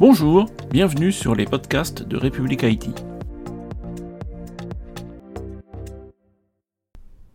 Bonjour, bienvenue sur les podcasts de République Haïti.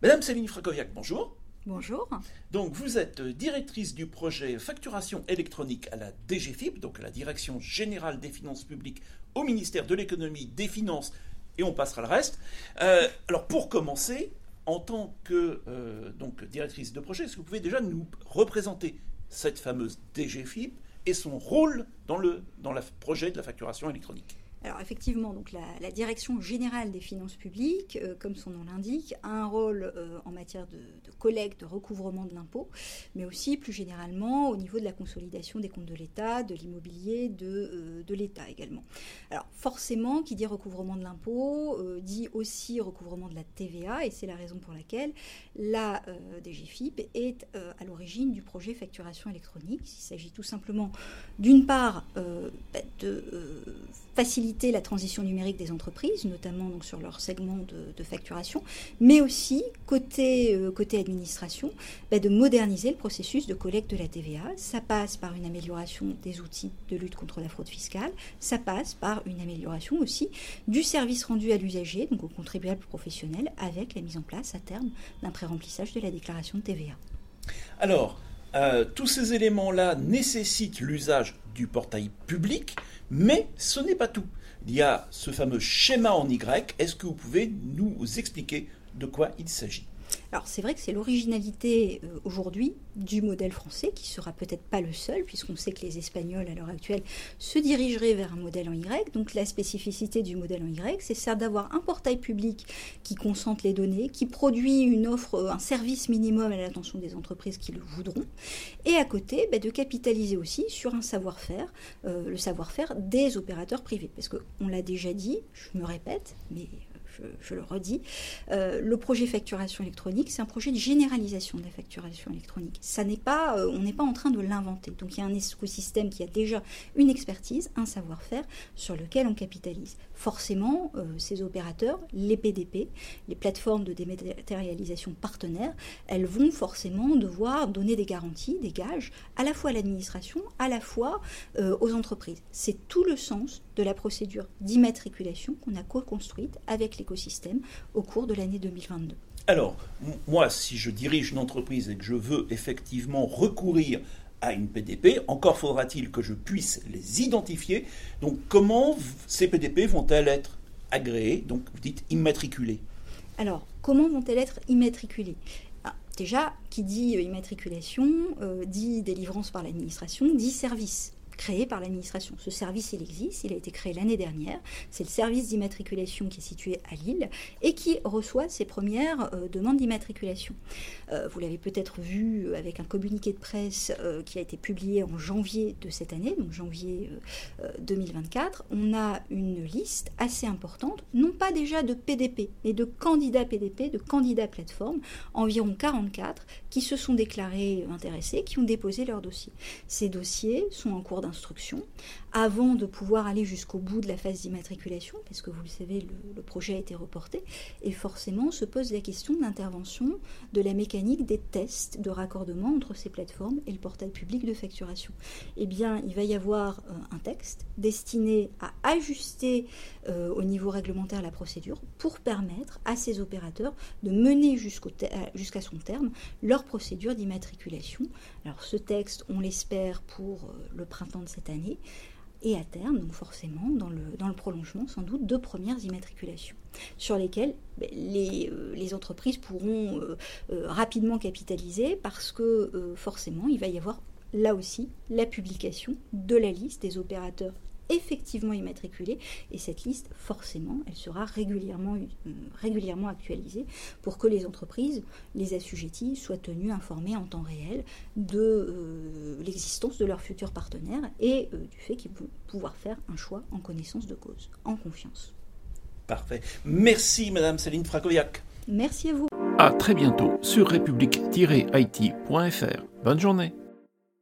Madame Céline Frakoviak, bonjour. Bonjour. Donc vous êtes directrice du projet facturation électronique à la DGFIP, donc à la Direction générale des finances publiques au ministère de l'économie, des finances, et on passera le reste. Euh, alors pour commencer, en tant que euh, donc, directrice de projet, est-ce que vous pouvez déjà nous représenter cette fameuse DGFIP et son rôle dans le dans le projet de la facturation électronique alors effectivement, donc la, direction générale des finances publiques, euh, comme son nom l'indique, a un rôle euh, en matière de, collecte, de recouvrement de l'impôt, mais aussi plus généralement au niveau de la consolidation des comptes de l'État, de l'immobilier, de, euh, de l'État également. Alors forcément, qui dit recouvrement de l'impôt, dit aussi recouvrement de la TVA, et c'est la raison pour laquelle la DGFIP est à l'origine du projet facturation électronique. Il s'agit tout simplement d'une part bah, de faciliter la transition numérique des entreprises, notamment donc sur leur segment de, facturation, mais aussi côté, euh, côté administration, bah, de moderniser le processus de collecte de la TVA. Ça passe par une amélioration des outils de lutte contre la fraude fiscale, ça passe par une amélioration aussi du service rendu à l'usager, donc au contribuable professionnel, avec la mise en place à terme d'un pré-remplissage de la déclaration de TVA. Alors, euh, tous ces éléments-là nécessitent l'usage du portail public, mais ce n'est pas tout il y a ce fameux schéma en Y. Est-ce que vous pouvez nous expliquer de quoi il s'agit? Alors c'est vrai que c'est l'originalité euh, aujourd'hui du modèle français, qui sera peut-être pas le seul, puisqu'on sait que les Espagnols à l'heure actuelle se dirigeraient vers un modèle en Y. Donc la spécificité du modèle en Y, c'est ça d'avoir un portail public qui concentre les données, qui produit une offre, euh, un service minimum à l'attention des entreprises qui le voudront, et à côté bah, de capitaliser aussi sur un savoir-faire, euh, le savoir-faire des opérateurs privés. Parce qu'on l'a déjà dit, je me répète, mais je, le redis, euh, le projet facturation électronique, c'est un projet de généralisation de la facturation électronique. Euh, on n'est pas en train de l'inventer. Donc il y a un écosystème qui a déjà une expertise, un savoir-faire sur lequel on capitalise. Forcément, euh, ces opérateurs, les PDP, les plateformes de dématérialisation partenaires, elles vont forcément devoir donner des garanties, des gages, à la fois à l'administration, à la fois aux entreprises. C'est tout le sens de la procédure d'immatriculation qu'on a co-construite avec l'écosystème au cours de l'année 2022. Alors, moi, si je dirige une entreprise et que je veux effectivement recourir à une PDP, encore faudra-t-il que je puisse les identifier. Donc, comment ces PDP vont-elles être agréées, donc vous dites immatriculées? Alors, comment vont-elles être immatriculées? Ah, Déjà, qui dit immatriculation, euh, dit délivrance par l'administration, dit service créé par l'administration. Ce service, il existe, il a été créé l'année dernière. C'est le service d'immatriculation qui est situé à Lille et qui reçoit ses premières euh, demandes d'immatriculation. Euh, vous l'avez peut-être vu avec un communiqué de presse euh, qui a été publié en janvier de cette année, donc janvier 2024. On a une liste assez importante, non pas déjà de PDP, mais de candidats PDP, de candidats plateforme, environ 44, qui se sont déclarés intéressés, qui ont déposé leur dossier. Ces dossiers sont en cours d'instruction avant de pouvoir aller jusqu'au bout de la phase d'immatriculation, parce que vous le savez, le, projet a été reporté, et forcément se pose la question de l'intervention de la mécanique des tests de raccordement entre ces plateformes et le portail public de facturation. Eh bien, il va y avoir euh, un texte destiné à ajuster euh, au niveau réglementaire la procédure pour permettre à ces opérateurs de mener jusqu'à son terme leur procédure d'immatriculation. Alors ce texte, on l'espère pour euh, le printemps de cette année. Et à terme, donc forcément, dans le, dans le prolongement, sans doute, deux premières immatriculations, sur lesquelles ben, les, euh, les, entreprises pourront euh, euh, rapidement capitaliser parce que forcément, il va y avoir là aussi la publication de la liste des opérateurs effectivement immatriculés et cette liste forcément elle sera régulièrement, euh, régulièrement actualisée pour que les entreprises, les assujettis soient tenus informés en temps réel de euh, l'existence de leurs futurs partenaires et euh, du fait qu'ils vont pouvoir faire un choix en connaissance de cause, en confiance. Parfait. Merci Madame Céline Frakoviak. Merci à vous. À très bientôt sur république-it.fr. Bonne journée.